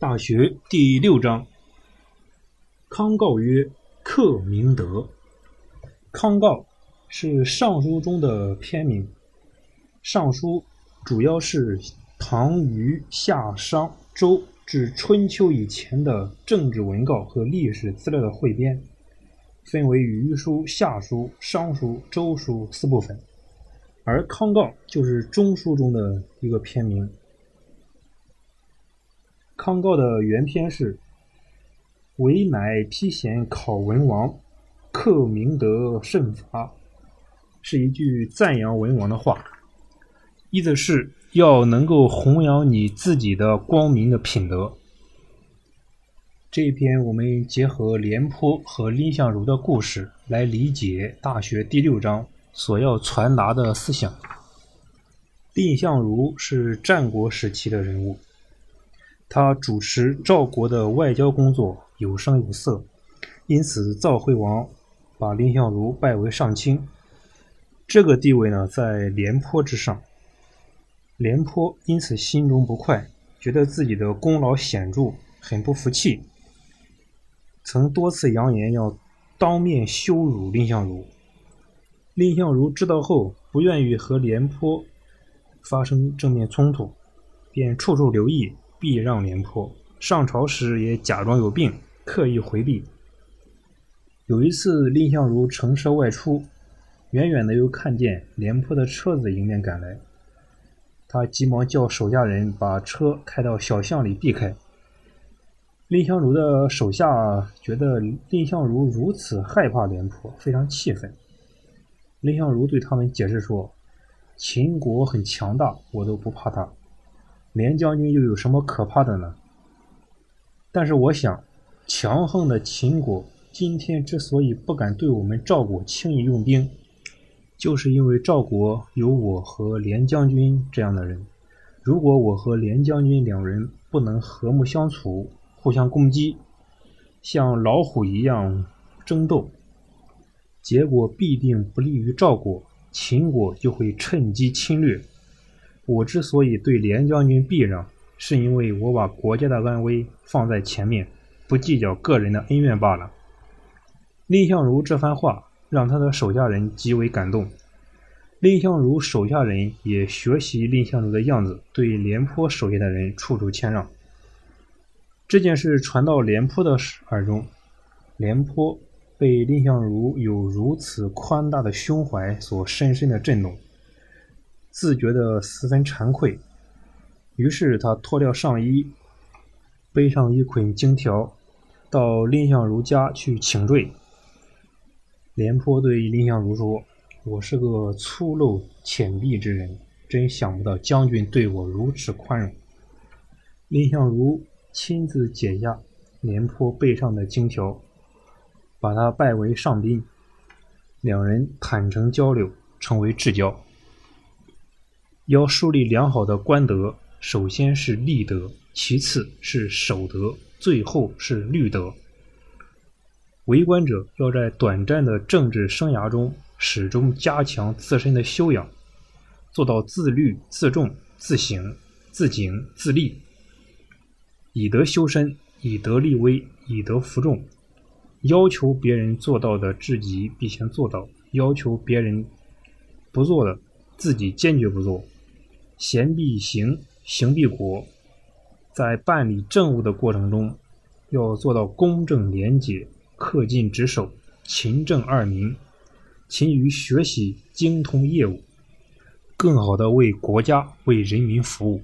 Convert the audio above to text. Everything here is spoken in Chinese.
大学第六章。康诰曰：“克明德。”康诰是《尚书》中的篇名，《尚书》主要是唐虞夏商周至春秋以前的政治文告和历史资料的汇编，分为虞书、夏书、商书、周书四部分，而康诰就是中书中的一个篇名。康诰的原篇是：“唯乃披贤考文王，克明德慎罚。”是一句赞扬文王的话，意思是要能够弘扬你自己的光明的品德。这一篇我们结合廉颇和蔺相如的故事来理解《大学》第六章所要传达的思想。蔺相如是战国时期的人物。他主持赵国的外交工作有声有色，因此赵惠王把蔺相如拜为上卿。这个地位呢，在廉颇之上。廉颇因此心中不快，觉得自己的功劳显著，很不服气，曾多次扬言要当面羞辱蔺相如。蔺相如知道后，不愿意和廉颇发生正面冲突，便处处留意。避让廉颇上朝时也假装有病，刻意回避。有一次，蔺相如乘车外出，远远的又看见廉颇的车子迎面赶来，他急忙叫手下人把车开到小巷里避开。蔺相如的手下觉得蔺相如如此害怕廉颇，非常气愤。蔺相如对他们解释说：“秦国很强大，我都不怕他。”廉将军又有什么可怕的呢？但是我想，强横的秦国今天之所以不敢对我们赵国轻易用兵，就是因为赵国有我和廉将军这样的人。如果我和廉将军两人不能和睦相处，互相攻击，像老虎一样争斗，结果必定不利于赵国，秦国就会趁机侵略。我之所以对廉将军避让，是因为我把国家的安危放在前面，不计较个人的恩怨罢了。蔺相如这番话让他的手下人极为感动，蔺相如手下人也学习蔺相如的样子，对廉颇手下的人处处谦让。这件事传到廉颇的耳中，廉颇被蔺相如有如此宽大的胸怀所深深的震动。自觉得十分惭愧，于是他脱掉上衣，背上一捆荆条，到蔺相如家去请罪。廉颇对蔺相如说：“我是个粗陋浅鄙之人，真想不到将军对我如此宽容。”蔺相如亲自解下廉颇背上的荆条，把他拜为上宾，两人坦诚交流，成为至交。要树立良好的官德，首先是立德，其次是守德，最后是律德。为官者要在短暂的政治生涯中，始终加强自身的修养，做到自律、自重、自省、自警、自立，以德修身，以德立威，以德服众。要求别人做到的，自己必先做到；要求别人不做的，自己坚决不做。贤必行，行必果。在办理政务的过程中，要做到公正廉洁、恪尽职守、勤政爱民，勤于学习、精通业务，更好的为国家、为人民服务。